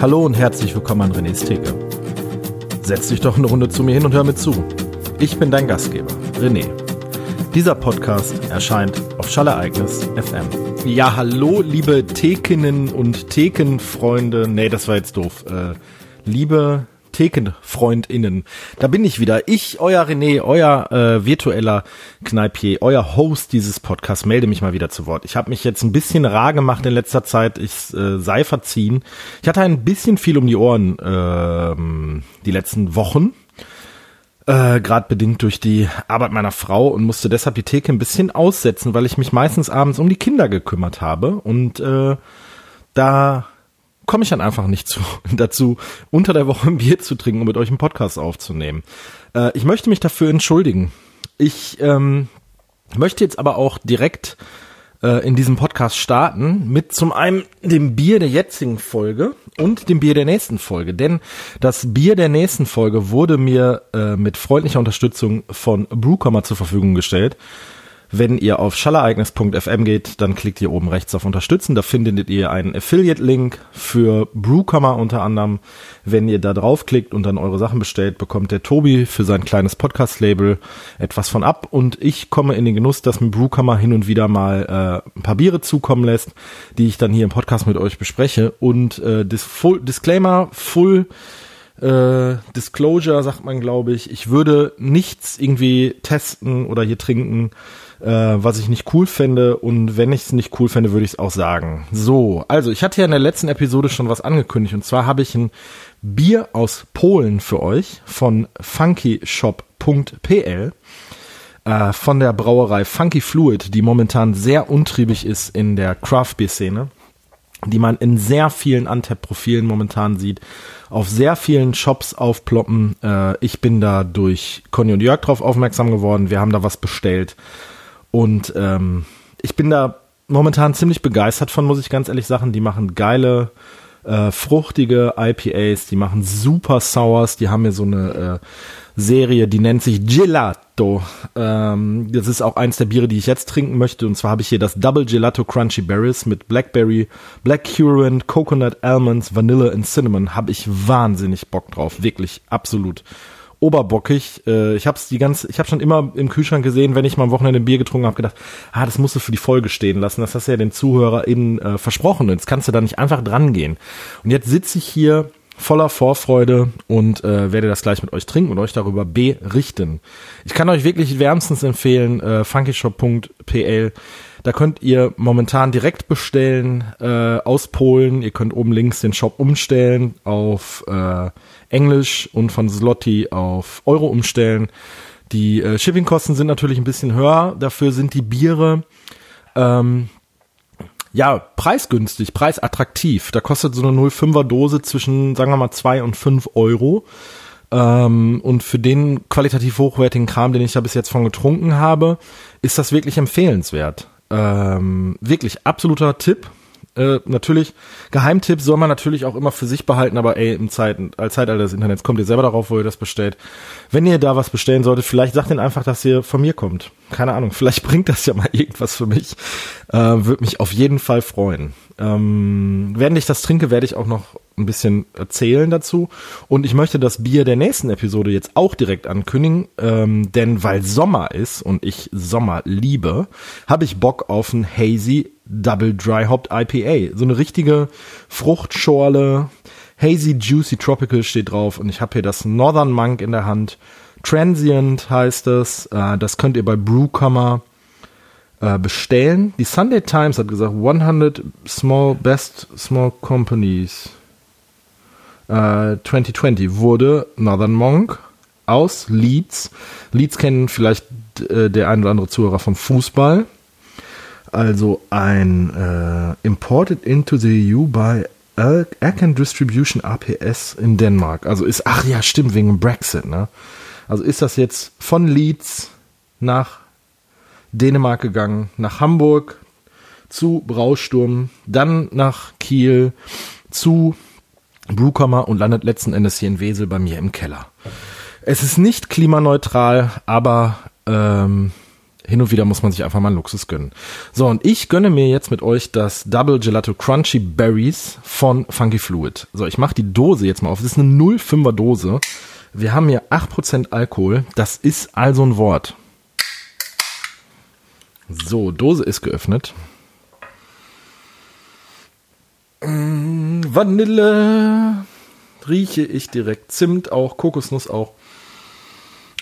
Hallo und herzlich willkommen an René's Theke. Setz dich doch eine Runde zu mir hin und hör mir zu. Ich bin dein Gastgeber, René. Dieser Podcast erscheint auf Schallereignis FM. Ja, hallo, liebe Thekinnen und Thekenfreunde. Nee, das war jetzt doof. Äh, liebe ThekenfreundInnen. Da bin ich wieder. Ich, euer René, euer äh, virtueller Kneipier, euer Host dieses Podcasts, melde mich mal wieder zu Wort. Ich habe mich jetzt ein bisschen rar gemacht in letzter Zeit. Ich äh, sei verziehen. Ich hatte ein bisschen viel um die Ohren äh, die letzten Wochen. Äh, Gerade bedingt durch die Arbeit meiner Frau und musste deshalb die Theke ein bisschen aussetzen, weil ich mich meistens abends um die Kinder gekümmert habe. Und äh, da komme ich dann einfach nicht zu, dazu, unter der Woche ein Bier zu trinken und mit euch einen Podcast aufzunehmen. Äh, ich möchte mich dafür entschuldigen. Ich ähm, möchte jetzt aber auch direkt äh, in diesem Podcast starten mit zum einen dem Bier der jetzigen Folge und dem Bier der nächsten Folge. Denn das Bier der nächsten Folge wurde mir äh, mit freundlicher Unterstützung von Brewcomer zur Verfügung gestellt. Wenn ihr auf schallereignis.fm geht, dann klickt ihr oben rechts auf Unterstützen. Da findet ihr einen Affiliate-Link für Brewkammer unter anderem. Wenn ihr da draufklickt und dann eure Sachen bestellt, bekommt der Tobi für sein kleines Podcast-Label etwas von ab. Und ich komme in den Genuss, dass mir Brewkammer hin und wieder mal äh, ein paar Biere zukommen lässt, die ich dann hier im Podcast mit euch bespreche. Und äh, Disclaimer, Full äh, Disclosure sagt man, glaube ich. Ich würde nichts irgendwie testen oder hier trinken, äh, was ich nicht cool fände. Und wenn ich es nicht cool fände, würde ich es auch sagen. So, also ich hatte ja in der letzten Episode schon was angekündigt. Und zwar habe ich ein Bier aus Polen für euch von funkyshop.pl äh, von der Brauerei Funky Fluid, die momentan sehr untriebig ist in der Craft Beer Szene, die man in sehr vielen Untap-Profilen momentan sieht, auf sehr vielen Shops aufploppen. Äh, ich bin da durch Conny und Jörg drauf aufmerksam geworden. Wir haben da was bestellt und ähm, ich bin da momentan ziemlich begeistert von, muss ich ganz ehrlich sagen. Die machen geile, äh, fruchtige IPAs, die machen super Sours, die haben mir so eine äh, Serie, die nennt sich Gelato. Ähm, das ist auch eins der Biere, die ich jetzt trinken möchte. Und zwar habe ich hier das Double Gelato Crunchy Berries mit Blackberry, Black Currant, Coconut Almonds, Vanille und Cinnamon. Habe ich wahnsinnig Bock drauf. Wirklich, absolut oberbockig. Äh, ich habe die ganz, ich habe schon immer im Kühlschrank gesehen, wenn ich mal am Wochenende ein Bier getrunken habe, gedacht, ah, das musst du für die Folge stehen lassen. Das hast du ja den ZuhörerInnen äh, versprochen. Jetzt kannst du da nicht einfach dran gehen. Und jetzt sitze ich hier voller Vorfreude und äh, werde das gleich mit euch trinken und euch darüber berichten. Ich kann euch wirklich wärmstens empfehlen, äh, funkyshop.pl. Da könnt ihr momentan direkt bestellen äh, aus Polen. Ihr könnt oben links den Shop umstellen auf äh, Englisch und von Zloty auf Euro umstellen. Die äh, Shippingkosten sind natürlich ein bisschen höher. Dafür sind die Biere ähm, ja preisgünstig, preisattraktiv. Da kostet so eine 0,5er Dose zwischen, sagen wir mal, zwei und fünf Euro. Ähm, und für den qualitativ hochwertigen Kram, den ich da bis jetzt von getrunken habe, ist das wirklich empfehlenswert. Ähm, wirklich absoluter Tipp. Äh, natürlich, Geheimtipps soll man natürlich auch immer für sich behalten, aber ey, im Zeit, als Zeitalter des Internets kommt ihr selber darauf, wo ihr das bestellt. Wenn ihr da was bestellen solltet, vielleicht sagt ihnen einfach, dass ihr von mir kommt. Keine Ahnung, vielleicht bringt das ja mal irgendwas für mich. Äh, Würde mich auf jeden Fall freuen. Ähm, während ich das trinke, werde ich auch noch ein bisschen erzählen dazu. Und ich möchte das Bier der nächsten Episode jetzt auch direkt ankündigen, ähm, denn weil Sommer ist und ich Sommer liebe, habe ich Bock auf ein Hazy Double Dry Hopped IPA. So eine richtige Fruchtschorle, Hazy Juicy Tropical steht drauf und ich habe hier das Northern Monk in der Hand. Transient heißt es. Äh, das könnt ihr bei Brewcomer äh, bestellen. Die Sunday Times hat gesagt 100 Small Best Small Companies 2020 äh, wurde Northern Monk aus Leeds. Leeds kennen vielleicht äh, der ein oder andere Zuhörer vom Fußball. Also ein äh, Imported into the EU by Aken Distribution APS in Denmark. Also ist, ach ja, stimmt, wegen Brexit, ne? Also ist das jetzt von Leeds nach Dänemark gegangen, nach Hamburg zu Brausturm, dann nach Kiel zu Brewcomer und landet letzten Endes hier in Wesel bei mir im Keller. Es ist nicht klimaneutral, aber ähm, hin und wieder muss man sich einfach mal einen Luxus gönnen. So, und ich gönne mir jetzt mit euch das Double Gelato Crunchy Berries von Funky Fluid. So, ich mache die Dose jetzt mal auf. Das ist eine 0,5er Dose. Wir haben hier 8% Alkohol. Das ist also ein Wort. So, Dose ist geöffnet. Vanille rieche ich direkt. Zimt auch, Kokosnuss auch.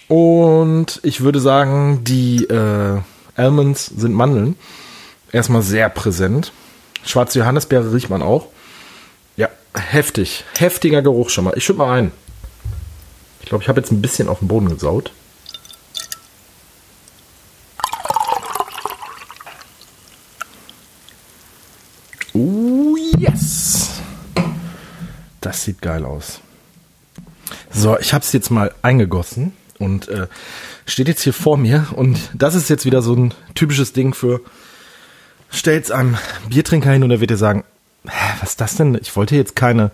Und ich würde sagen, die äh, Almonds sind Mandeln. Erstmal sehr präsent. Schwarze Johannisbeere riecht man auch. Ja, heftig. Heftiger Geruch schon mal. Ich schütte mal ein. Ich glaube, ich habe jetzt ein bisschen auf den Boden gesaut. Das sieht geil aus. So, ich habe es jetzt mal eingegossen und äh, steht jetzt hier vor mir und das ist jetzt wieder so ein typisches Ding für stellt's einem Biertrinker hin und er wird dir sagen, Hä, was ist das denn? Ich wollte jetzt keine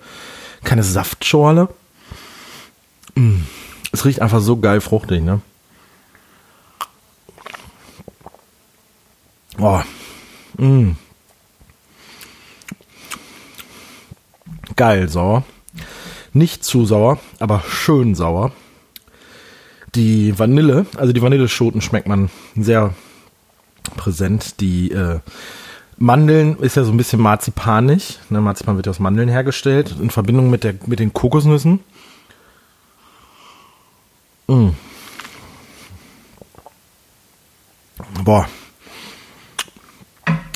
keine Saftschorle. Mm, es riecht einfach so geil fruchtig, ne? Oh. Mm. Geil sauer. Nicht zu sauer, aber schön sauer. Die Vanille, also die Vanilleschoten schmeckt man sehr präsent. Die äh, Mandeln ist ja so ein bisschen marzipanig. Ne, Marzipan wird ja aus Mandeln hergestellt in Verbindung mit, der, mit den Kokosnüssen. Mm. Boah.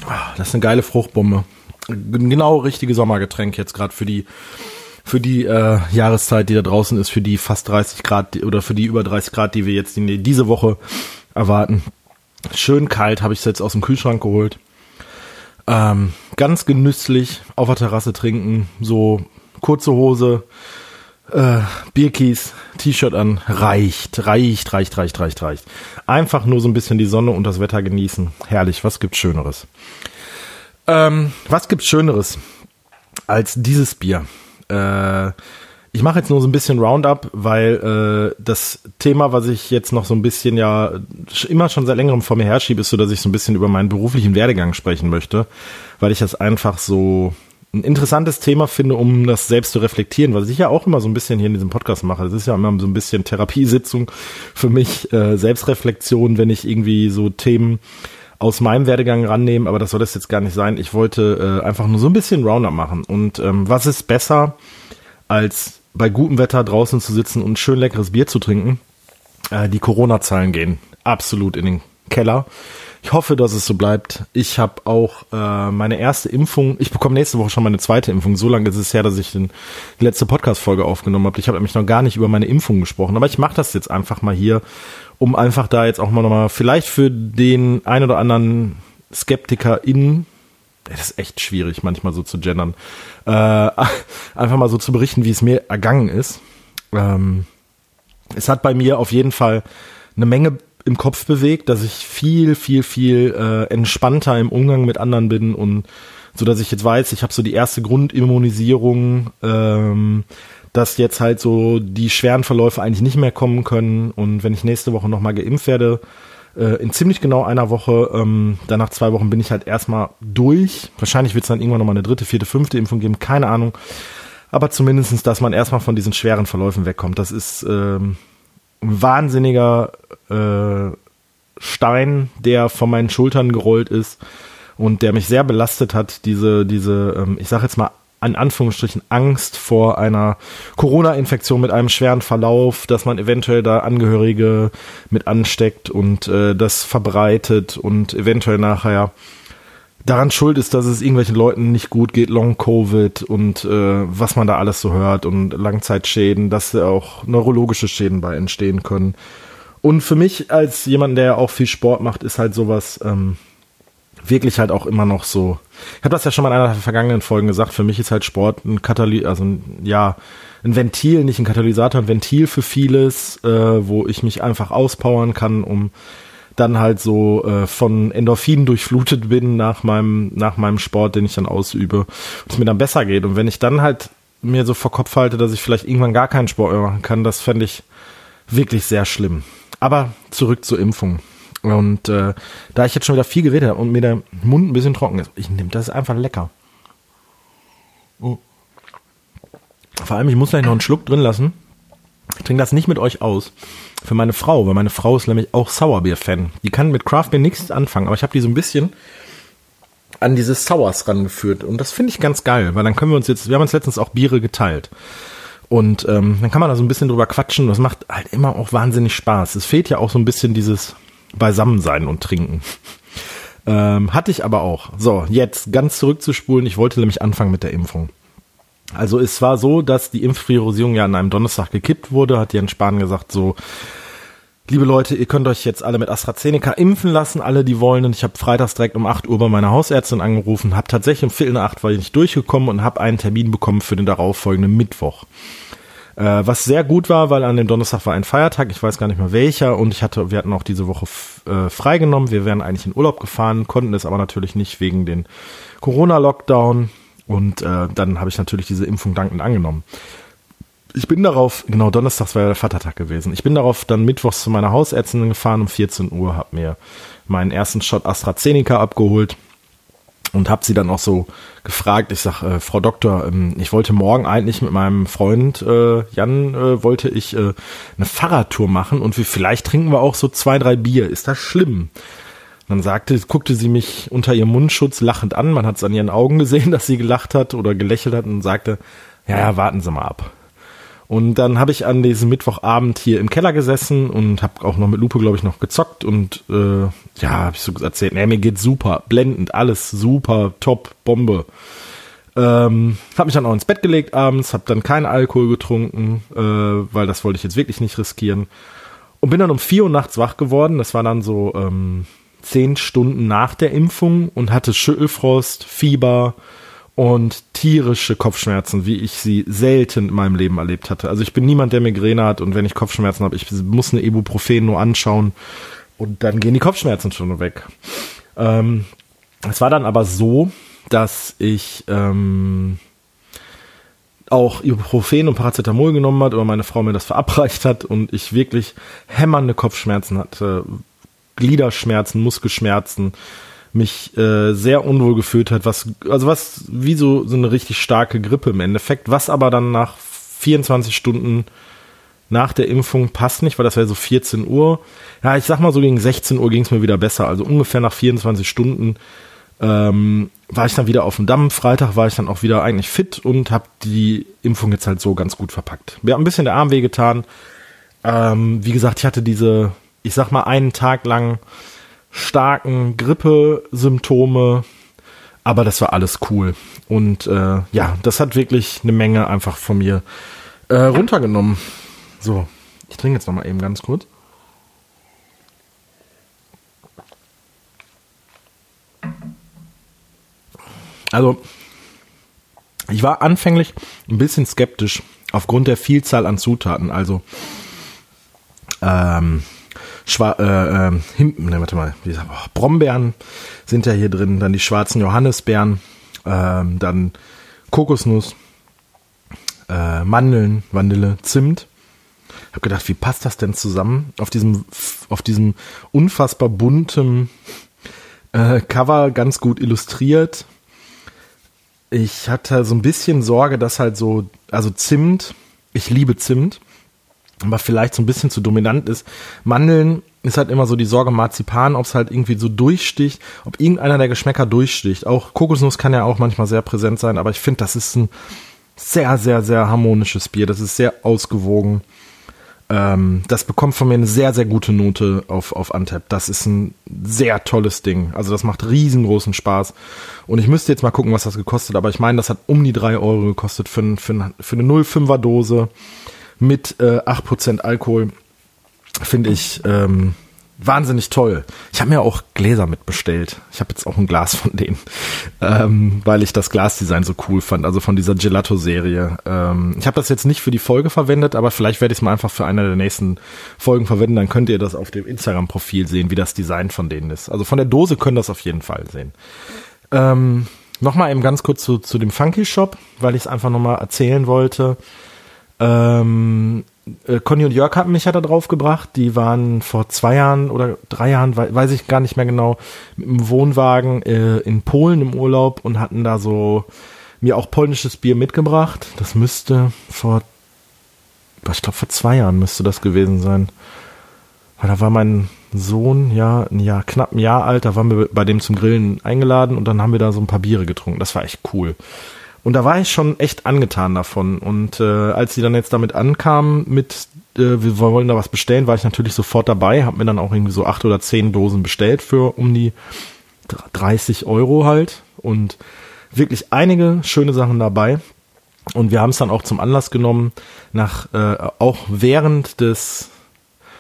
Ah, das ist eine geile Fruchtbombe. Genau richtige Sommergetränk jetzt gerade für die für die äh, Jahreszeit, die da draußen ist, für die fast 30 Grad oder für die über 30 Grad, die wir jetzt in, diese Woche erwarten. Schön kalt habe ich es jetzt aus dem Kühlschrank geholt. Ähm, ganz genüsslich auf der Terrasse trinken, so kurze Hose, äh, Bierkies, T-Shirt an, reicht, reicht, reicht, reicht, reicht, reicht. Einfach nur so ein bisschen die Sonne und das Wetter genießen. Herrlich, was gibt's Schöneres? Ähm, was gibt's Schöneres als dieses Bier? Äh, ich mache jetzt nur so ein bisschen Roundup, weil äh, das Thema, was ich jetzt noch so ein bisschen ja immer schon seit längerem vor mir herschiebe, ist so, dass ich so ein bisschen über meinen beruflichen Werdegang sprechen möchte, weil ich das einfach so ein interessantes Thema finde, um das selbst zu reflektieren, was ich ja auch immer so ein bisschen hier in diesem Podcast mache. Das ist ja immer so ein bisschen Therapiesitzung für mich, äh, Selbstreflexion, wenn ich irgendwie so Themen aus meinem Werdegang rannehme, aber das soll das jetzt gar nicht sein. Ich wollte äh, einfach nur so ein bisschen Roundup machen. Und ähm, was ist besser, als bei gutem Wetter draußen zu sitzen und schön leckeres Bier zu trinken? Äh, die Corona-Zahlen gehen absolut in den Keller. Ich hoffe, dass es so bleibt. Ich habe auch äh, meine erste Impfung. Ich bekomme nächste Woche schon meine zweite Impfung. So lange ist es her, dass ich den, die letzte Podcast-Folge aufgenommen habe. Ich habe nämlich noch gar nicht über meine Impfung gesprochen. Aber ich mache das jetzt einfach mal hier, um einfach da jetzt auch mal nochmal, vielleicht für den ein oder anderen Skeptiker in das ist echt schwierig, manchmal so zu gendern. Äh, einfach mal so zu berichten, wie es mir ergangen ist. Ähm, es hat bei mir auf jeden Fall eine Menge im Kopf bewegt, dass ich viel, viel, viel äh, entspannter im Umgang mit anderen bin und so, dass ich jetzt weiß, ich habe so die erste Grundimmunisierung, ähm, dass jetzt halt so die schweren Verläufe eigentlich nicht mehr kommen können und wenn ich nächste Woche nochmal geimpft werde, äh, in ziemlich genau einer Woche, ähm, dann nach zwei Wochen bin ich halt erstmal durch. Wahrscheinlich wird es dann irgendwann nochmal eine dritte, vierte, fünfte Impfung geben, keine Ahnung. Aber zumindestens, dass man erstmal von diesen schweren Verläufen wegkommt. Das ist ähm, wahnsinniger äh, Stein, der von meinen Schultern gerollt ist und der mich sehr belastet hat, diese, diese, ähm, ich sag jetzt mal, an Anführungsstrichen Angst vor einer Corona-Infektion mit einem schweren Verlauf, dass man eventuell da Angehörige mit ansteckt und äh, das verbreitet und eventuell nachher daran schuld ist, dass es irgendwelchen Leuten nicht gut geht, Long-Covid und äh, was man da alles so hört und Langzeitschäden, dass auch neurologische Schäden bei entstehen können. Und für mich als jemand, der auch viel Sport macht, ist halt sowas ähm, wirklich halt auch immer noch so. Ich habe das ja schon mal in einer der vergangenen Folgen gesagt. Für mich ist halt Sport ein Kataly also ein, ja ein Ventil, nicht ein Katalysator, ein Ventil für vieles, äh, wo ich mich einfach auspowern kann, um dann halt so äh, von Endorphinen durchflutet bin nach meinem, nach meinem Sport, den ich dann ausübe, es mir dann besser geht. Und wenn ich dann halt mir so vor Kopf halte, dass ich vielleicht irgendwann gar keinen Sport mehr machen kann, das fände ich wirklich sehr schlimm. Aber zurück zur Impfung. Und äh, da ich jetzt schon wieder viel geredet habe und mir der Mund ein bisschen trocken ist, ich nehme das ist einfach lecker. Oh. Vor allem, ich muss gleich noch einen Schluck drin lassen. Ich trinke das nicht mit euch aus. Für meine Frau, weil meine Frau ist nämlich auch Sauerbier-Fan. Die kann mit Craft Beer nichts anfangen, aber ich habe die so ein bisschen an dieses Sours rangeführt. Und das finde ich ganz geil, weil dann können wir uns jetzt, wir haben uns letztens auch Biere geteilt. Und ähm, dann kann man da so ein bisschen drüber quatschen. Das macht halt immer auch wahnsinnig Spaß. Es fehlt ja auch so ein bisschen dieses Beisammensein und Trinken. Ähm, hatte ich aber auch. So, jetzt ganz zurückzuspulen. Ich wollte nämlich anfangen mit der Impfung. Also es war so, dass die Impfpriorisierung ja an einem Donnerstag gekippt wurde, hat Jens Spahn gesagt, so, liebe Leute, ihr könnt euch jetzt alle mit AstraZeneca impfen lassen, alle die wollen. Und ich habe freitags direkt um 8 Uhr bei meiner Hausärztin angerufen, habe tatsächlich um Viertel nach acht war ich nicht durchgekommen und habe einen Termin bekommen für den darauffolgenden Mittwoch. Äh, was sehr gut war, weil an dem Donnerstag war ein Feiertag, ich weiß gar nicht mehr welcher und ich hatte, wir hatten auch diese Woche äh, freigenommen. Wir wären eigentlich in Urlaub gefahren, konnten es aber natürlich nicht wegen den Corona-Lockdown. Und äh, dann habe ich natürlich diese Impfung dankend angenommen. Ich bin darauf, genau, Donnerstags war ja der Vatertag gewesen. Ich bin darauf dann mittwochs zu meiner Hausärztin gefahren um 14 Uhr, habe mir meinen ersten Shot AstraZeneca abgeholt und habe sie dann auch so gefragt. Ich sag, äh, Frau Doktor, ähm, ich wollte morgen eigentlich mit meinem Freund äh, Jan äh, wollte ich äh, eine Fahrradtour machen und wir, vielleicht trinken wir auch so zwei, drei Bier. Ist das schlimm? Dann sagte, guckte sie mich unter ihrem Mundschutz lachend an. Man hat es an ihren Augen gesehen, dass sie gelacht hat oder gelächelt hat und sagte, ja, ja, warten Sie mal ab. Und dann habe ich an diesem Mittwochabend hier im Keller gesessen und habe auch noch mit Lupe, glaube ich, noch gezockt und äh, ja, habe ich so erzählt, nee, mir geht super, blendend, alles super, top, Bombe. Ähm, habe mich dann auch ins Bett gelegt abends, habe dann keinen Alkohol getrunken, äh, weil das wollte ich jetzt wirklich nicht riskieren. Und bin dann um vier Uhr nachts wach geworden. Das war dann so ähm, zehn Stunden nach der Impfung und hatte Schüttelfrost, Fieber und tierische Kopfschmerzen, wie ich sie selten in meinem Leben erlebt hatte. Also ich bin niemand, der Migräne hat und wenn ich Kopfschmerzen habe, ich muss eine Ibuprofen nur anschauen und dann gehen die Kopfschmerzen schon weg. Ähm, es war dann aber so, dass ich ähm, auch Ibuprofen und Paracetamol genommen hat oder meine Frau mir das verabreicht hat und ich wirklich hämmernde Kopfschmerzen hatte, Gliederschmerzen, Muskelschmerzen, mich äh, sehr unwohl gefühlt hat, was also was wie so so eine richtig starke Grippe im Endeffekt, was aber dann nach 24 Stunden nach der Impfung passt nicht, weil das wäre so 14 Uhr. Ja, ich sag mal so gegen 16 Uhr ging es mir wieder besser. Also ungefähr nach 24 Stunden ähm, war ich dann wieder auf dem Damm. Freitag war ich dann auch wieder eigentlich fit und habe die Impfung jetzt halt so ganz gut verpackt. Mir hat ein bisschen der Arm wehgetan. Ähm, wie gesagt, ich hatte diese, ich sag mal, einen Tag lang starken Grippesymptome, aber das war alles cool. Und äh, ja, das hat wirklich eine Menge einfach von mir äh, runtergenommen. So, ich trinke jetzt nochmal eben ganz kurz. Also, ich war anfänglich ein bisschen skeptisch aufgrund der Vielzahl an Zutaten. Also, ähm, Schwa äh, äh, ne, warte mal, wie gesagt, oh, Brombeeren sind ja hier drin, dann die schwarzen Johannisbeeren, ähm, dann Kokosnuss, äh, Mandeln, Vanille, Zimt. Ich habe gedacht, wie passt das denn zusammen auf diesem auf diesem unfassbar bunten äh, Cover ganz gut illustriert. Ich hatte so ein bisschen Sorge, dass halt so also Zimt, ich liebe Zimt aber vielleicht so ein bisschen zu dominant ist. Mandeln ist halt immer so die Sorge Marzipan, ob es halt irgendwie so durchsticht, ob irgendeiner der Geschmäcker durchsticht. Auch Kokosnuss kann ja auch manchmal sehr präsent sein, aber ich finde, das ist ein sehr, sehr, sehr harmonisches Bier. Das ist sehr ausgewogen. Ähm, das bekommt von mir eine sehr, sehr gute Note auf, auf Antep. Das ist ein sehr tolles Ding. Also das macht riesengroßen Spaß. Und ich müsste jetzt mal gucken, was das gekostet, aber ich meine, das hat um die drei Euro gekostet für, für, für eine 0,5er Dose mit äh, 8% Alkohol. Finde ich ähm, wahnsinnig toll. Ich habe mir auch Gläser mitbestellt. Ich habe jetzt auch ein Glas von denen, ähm, weil ich das Glasdesign so cool fand, also von dieser Gelato-Serie. Ähm, ich habe das jetzt nicht für die Folge verwendet, aber vielleicht werde ich es mal einfach für eine der nächsten Folgen verwenden. Dann könnt ihr das auf dem Instagram-Profil sehen, wie das Design von denen ist. Also von der Dose könnt ihr das auf jeden Fall sehen. Ähm, nochmal eben ganz kurz zu, zu dem Funky Shop, weil ich es einfach nochmal erzählen wollte. Ähm, äh, Conny und Jörg hatten mich ja da drauf gebracht. Die waren vor zwei Jahren oder drei Jahren, weiß ich gar nicht mehr genau, mit einem Wohnwagen äh, in Polen im Urlaub und hatten da so mir auch polnisches Bier mitgebracht. Das müsste vor, ich glaube vor zwei Jahren müsste das gewesen sein. Da war mein Sohn, ja, ein Jahr, knapp ein Jahr alt, da waren wir bei dem zum Grillen eingeladen und dann haben wir da so ein paar Biere getrunken. Das war echt cool. Und da war ich schon echt angetan davon. Und äh, als sie dann jetzt damit ankamen mit, äh, wir wollen da was bestellen, war ich natürlich sofort dabei, habe mir dann auch irgendwie so acht oder zehn Dosen bestellt für um die 30 Euro halt. Und wirklich einige schöne Sachen dabei. Und wir haben es dann auch zum Anlass genommen, nach äh, auch während des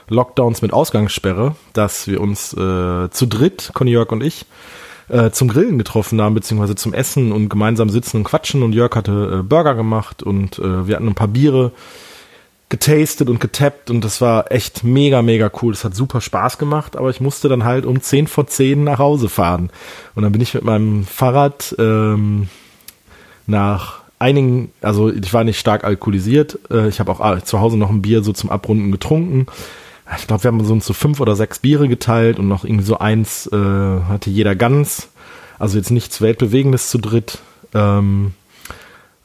Lockdowns mit Ausgangssperre, dass wir uns äh, zu dritt, Conny Jörg und ich, äh, zum Grillen getroffen haben, beziehungsweise zum Essen und gemeinsam sitzen und quatschen. Und Jörg hatte äh, Burger gemacht und äh, wir hatten ein paar Biere getastet und getappt und das war echt mega, mega cool. Das hat super Spaß gemacht, aber ich musste dann halt um 10 vor 10 nach Hause fahren. Und dann bin ich mit meinem Fahrrad ähm, nach einigen, also ich war nicht stark alkoholisiert. Äh, ich habe auch äh, zu Hause noch ein Bier so zum Abrunden getrunken ich glaube, wir haben so, so fünf oder sechs Biere geteilt und noch irgendwie so eins äh, hatte jeder ganz. Also jetzt nichts Weltbewegendes zu dritt. Ähm,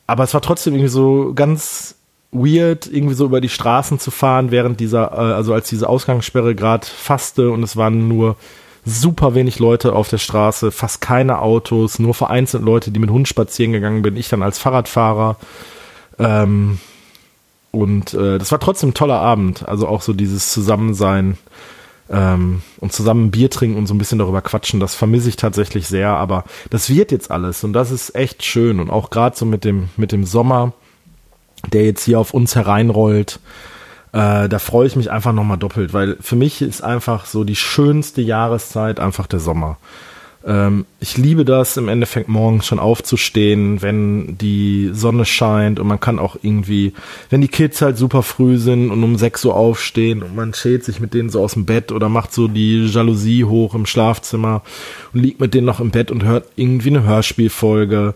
aber es war trotzdem irgendwie so ganz weird, irgendwie so über die Straßen zu fahren, während dieser, äh, also als diese Ausgangssperre gerade fasste und es waren nur super wenig Leute auf der Straße, fast keine Autos, nur vereinzelt Leute, die mit Hund spazieren gegangen bin, ich dann als Fahrradfahrer. Ähm, und äh, das war trotzdem ein toller Abend. Also auch so dieses Zusammensein ähm, und zusammen Bier trinken und so ein bisschen darüber quatschen, das vermisse ich tatsächlich sehr. Aber das wird jetzt alles und das ist echt schön. Und auch gerade so mit dem, mit dem Sommer, der jetzt hier auf uns hereinrollt, äh, da freue ich mich einfach nochmal doppelt, weil für mich ist einfach so die schönste Jahreszeit einfach der Sommer. Ähm, ich liebe das, im Endeffekt morgens schon aufzustehen, wenn die Sonne scheint und man kann auch irgendwie, wenn die Kids halt super früh sind und um 6 Uhr aufstehen und man schält sich mit denen so aus dem Bett oder macht so die Jalousie hoch im Schlafzimmer und liegt mit denen noch im Bett und hört irgendwie eine Hörspielfolge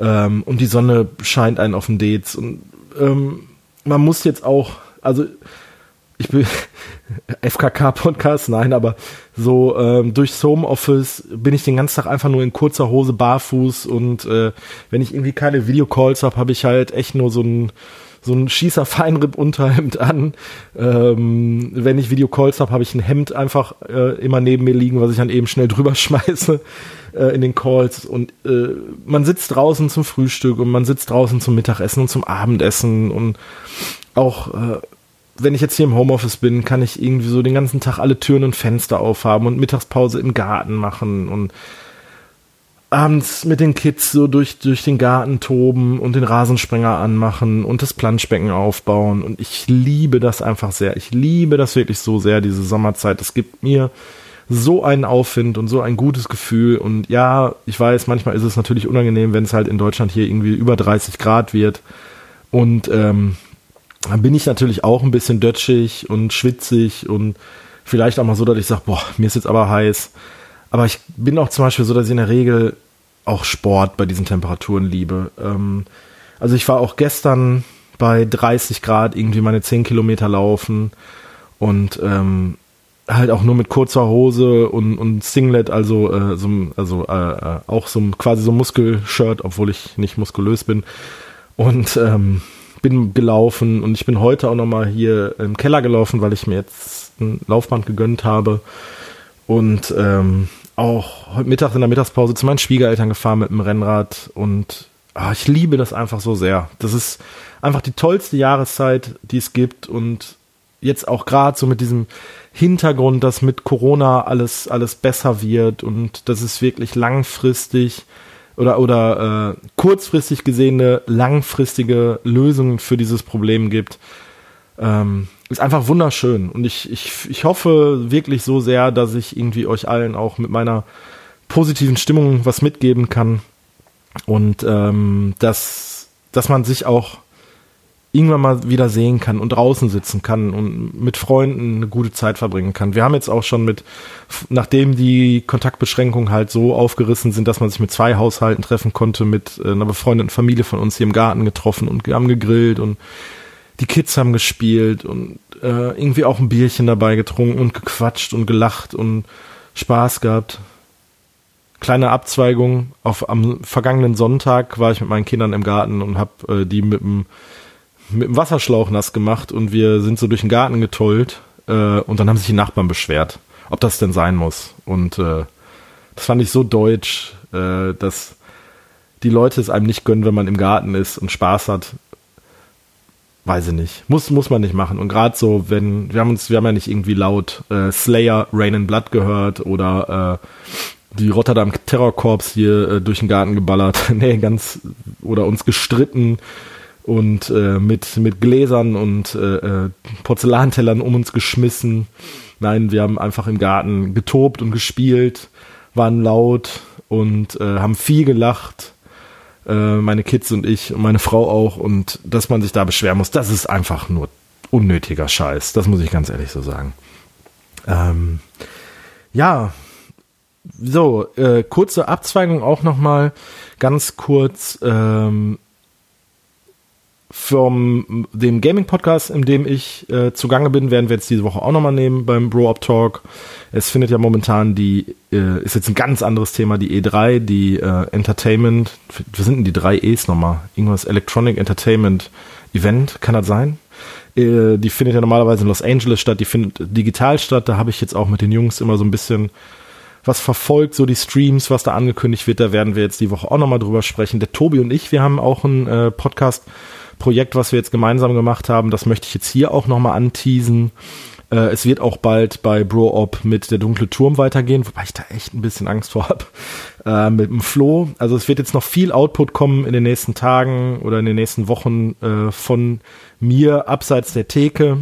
ähm, und die Sonne scheint einen auf den Dates und ähm, man muss jetzt auch, also ich bin FKK-Podcast, nein, aber so ähm, durchs Homeoffice bin ich den ganzen Tag einfach nur in kurzer Hose barfuß und äh, wenn ich irgendwie keine Videocalls habe, habe ich halt echt nur so ein so ein Schießer Feinripp Unterhemd an. Ähm, wenn ich Videocalls habe, habe ich ein Hemd einfach äh, immer neben mir liegen, was ich dann eben schnell drüber schmeiße äh, in den Calls. Und äh, man sitzt draußen zum Frühstück und man sitzt draußen zum Mittagessen und zum Abendessen und auch äh, wenn ich jetzt hier im Homeoffice bin, kann ich irgendwie so den ganzen Tag alle Türen und Fenster aufhaben und Mittagspause im Garten machen und abends mit den Kids so durch, durch den Garten toben und den Rasensprenger anmachen und das Planschbecken aufbauen. Und ich liebe das einfach sehr. Ich liebe das wirklich so sehr, diese Sommerzeit. Es gibt mir so einen Aufwind und so ein gutes Gefühl. Und ja, ich weiß, manchmal ist es natürlich unangenehm, wenn es halt in Deutschland hier irgendwie über 30 Grad wird. Und ähm, dann bin ich natürlich auch ein bisschen dötschig und schwitzig und vielleicht auch mal so, dass ich sage, boah, mir ist jetzt aber heiß. Aber ich bin auch zum Beispiel so, dass ich in der Regel auch Sport bei diesen Temperaturen liebe. Ähm, also ich war auch gestern bei 30 Grad irgendwie meine 10 Kilometer laufen und ähm, halt auch nur mit kurzer Hose und, und Singlet, also äh, so, also äh, äh auch so quasi so Muskelshirt, obwohl ich nicht muskulös bin. Und ähm, bin gelaufen und ich bin heute auch nochmal hier im Keller gelaufen, weil ich mir jetzt ein Laufband gegönnt habe. Und ähm, auch heute Mittag in der Mittagspause zu meinen Schwiegereltern gefahren mit dem Rennrad und ah, ich liebe das einfach so sehr. Das ist einfach die tollste Jahreszeit, die es gibt und jetzt auch gerade so mit diesem Hintergrund, dass mit Corona alles alles besser wird und das ist wirklich langfristig oder, oder äh, kurzfristig gesehene, langfristige Lösungen für dieses Problem gibt. Ähm, ist einfach wunderschön. Und ich, ich, ich hoffe wirklich so sehr, dass ich irgendwie euch allen auch mit meiner positiven Stimmung was mitgeben kann. Und ähm, dass, dass man sich auch irgendwann mal wieder sehen kann und draußen sitzen kann und mit Freunden eine gute Zeit verbringen kann. Wir haben jetzt auch schon mit, nachdem die Kontaktbeschränkungen halt so aufgerissen sind, dass man sich mit zwei Haushalten treffen konnte, mit äh, einer befreundeten Familie von uns hier im Garten getroffen und haben gegrillt und die Kids haben gespielt und äh, irgendwie auch ein Bierchen dabei getrunken und gequatscht und gelacht und Spaß gehabt. Kleine Abzweigung. Auf, am vergangenen Sonntag war ich mit meinen Kindern im Garten und habe äh, die mit dem, mit dem Wasserschlauch nass gemacht und wir sind so durch den Garten getollt äh, und dann haben sich die Nachbarn beschwert, ob das denn sein muss. Und äh, das fand ich so deutsch, äh, dass die Leute es einem nicht gönnen, wenn man im Garten ist und Spaß hat. Weiß ich nicht. Muss, muss man nicht machen. Und gerade so, wenn, wir haben uns, wir haben ja nicht irgendwie laut äh, Slayer Rain in Blood gehört oder äh, die Rotterdam Terror Corps hier äh, durch den Garten geballert. nee, ganz, oder uns gestritten und äh, mit, mit Gläsern und äh, äh, Porzellantellern um uns geschmissen. Nein, wir haben einfach im Garten getobt und gespielt, waren laut und äh, haben viel gelacht äh, meine Kids und ich und meine Frau auch und dass man sich da beschweren muss, das ist einfach nur unnötiger Scheiß. Das muss ich ganz ehrlich so sagen. Ähm, ja, so, äh, kurze Abzweigung auch nochmal ganz kurz. Ähm, vom dem Gaming Podcast, in dem ich äh, zugange bin, werden wir jetzt diese Woche auch nochmal nehmen beim Bro Up Talk. Es findet ja momentan die, äh, ist jetzt ein ganz anderes Thema, die E3, die äh, Entertainment, wir sind denn die drei E's nochmal? Irgendwas Electronic Entertainment Event, kann das sein? Äh, die findet ja normalerweise in Los Angeles statt, die findet digital statt. Da habe ich jetzt auch mit den Jungs immer so ein bisschen was verfolgt, so die Streams, was da angekündigt wird. Da werden wir jetzt die Woche auch nochmal drüber sprechen. Der Tobi und ich, wir haben auch einen äh, Podcast Projekt, was wir jetzt gemeinsam gemacht haben, das möchte ich jetzt hier auch nochmal anteasen. Äh, es wird auch bald bei Bro-Op mit der dunkle Turm weitergehen, wobei ich da echt ein bisschen Angst vor habe. Äh, mit dem Flo. Also es wird jetzt noch viel Output kommen in den nächsten Tagen oder in den nächsten Wochen äh, von mir abseits der Theke.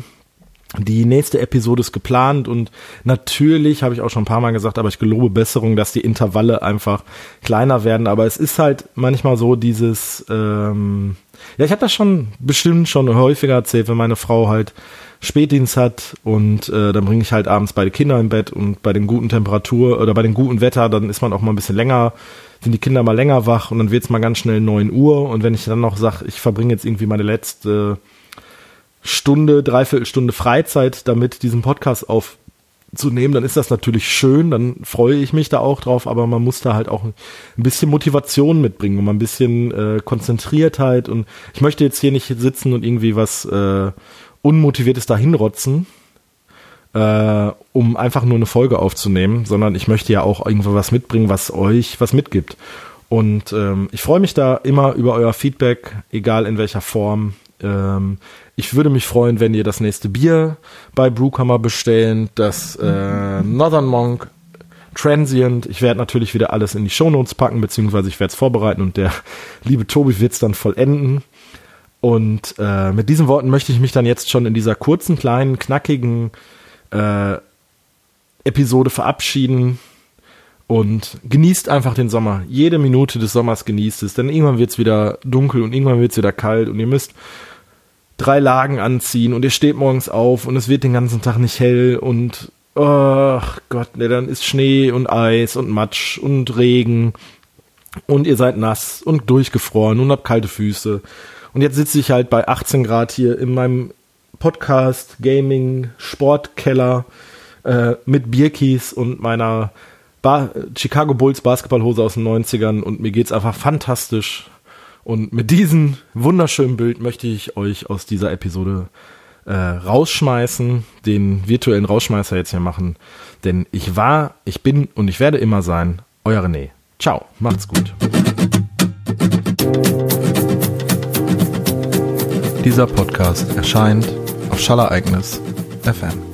Die nächste Episode ist geplant und natürlich habe ich auch schon ein paar Mal gesagt, aber ich gelobe Besserung, dass die Intervalle einfach kleiner werden. Aber es ist halt manchmal so dieses, ähm, ja, ich habe das schon bestimmt schon häufiger erzählt, wenn meine Frau halt Spätdienst hat und äh, dann bringe ich halt abends beide Kinder im Bett und bei den guten Temperatur oder bei dem guten Wetter, dann ist man auch mal ein bisschen länger, sind die Kinder mal länger wach und dann wird's mal ganz schnell neun Uhr und wenn ich dann noch sage, ich verbringe jetzt irgendwie meine letzte Stunde, Dreiviertelstunde Freizeit damit, diesen Podcast aufzunehmen, dann ist das natürlich schön, dann freue ich mich da auch drauf, aber man muss da halt auch ein bisschen Motivation mitbringen und ein bisschen äh, Konzentriertheit und ich möchte jetzt hier nicht sitzen und irgendwie was äh, unmotiviertes dahinrotzen, äh, um einfach nur eine Folge aufzunehmen, sondern ich möchte ja auch irgendwo was mitbringen, was euch was mitgibt. Und ähm, ich freue mich da immer über euer Feedback, egal in welcher Form. Ähm, ich würde mich freuen, wenn ihr das nächste Bier bei Brewkammer bestellen, das äh, Northern Monk Transient. Ich werde natürlich wieder alles in die Shownotes packen, beziehungsweise ich werde es vorbereiten und der liebe Tobi wird es dann vollenden. Und äh, mit diesen Worten möchte ich mich dann jetzt schon in dieser kurzen, kleinen, knackigen äh, Episode verabschieden. Und genießt einfach den Sommer. Jede Minute des Sommers genießt es, denn irgendwann wird es wieder dunkel und irgendwann wird es wieder kalt und ihr müsst drei Lagen anziehen und ihr steht morgens auf und es wird den ganzen Tag nicht hell und ach Gott, ne, dann ist Schnee und Eis und Matsch und Regen und ihr seid nass und durchgefroren und habt kalte Füße. Und jetzt sitze ich halt bei 18 Grad hier in meinem Podcast, Gaming, Sportkeller äh, mit Bierkies und meiner ba Chicago Bulls Basketballhose aus den 90ern und mir geht's einfach fantastisch. Und mit diesem wunderschönen Bild möchte ich euch aus dieser Episode äh, rausschmeißen, den virtuellen Rausschmeißer jetzt hier machen. Denn ich war, ich bin und ich werde immer sein, euer René. Ciao, macht's gut. Dieser Podcast erscheint auf Schallereignis FM.